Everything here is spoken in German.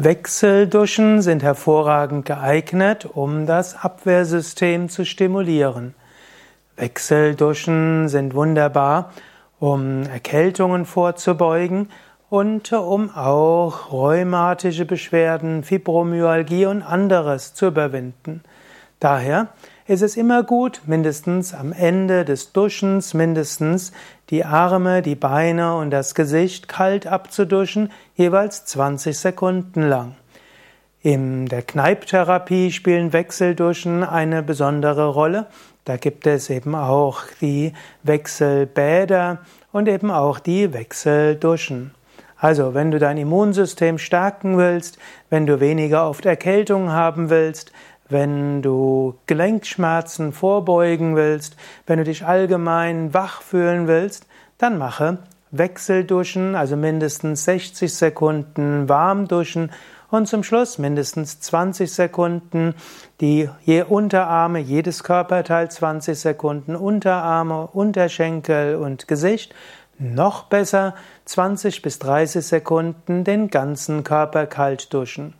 Wechselduschen sind hervorragend geeignet, um das Abwehrsystem zu stimulieren. Wechselduschen sind wunderbar, um Erkältungen vorzubeugen und um auch rheumatische Beschwerden, Fibromyalgie und anderes zu überwinden. Daher ist es immer gut, mindestens am Ende des Duschens mindestens die Arme, die Beine und das Gesicht kalt abzuduschen, jeweils 20 Sekunden lang. In der Kneiptherapie spielen Wechselduschen eine besondere Rolle. Da gibt es eben auch die Wechselbäder und eben auch die Wechselduschen. Also, wenn du dein Immunsystem stärken willst, wenn du weniger oft Erkältung haben willst, wenn du Gelenkschmerzen vorbeugen willst, wenn du dich allgemein wach fühlen willst, dann mache Wechselduschen, also mindestens 60 Sekunden warm duschen und zum Schluss mindestens 20 Sekunden die je Unterarme, jedes Körperteil 20 Sekunden, Unterarme, Unterschenkel und Gesicht. Noch besser 20 bis 30 Sekunden den ganzen Körper kalt duschen.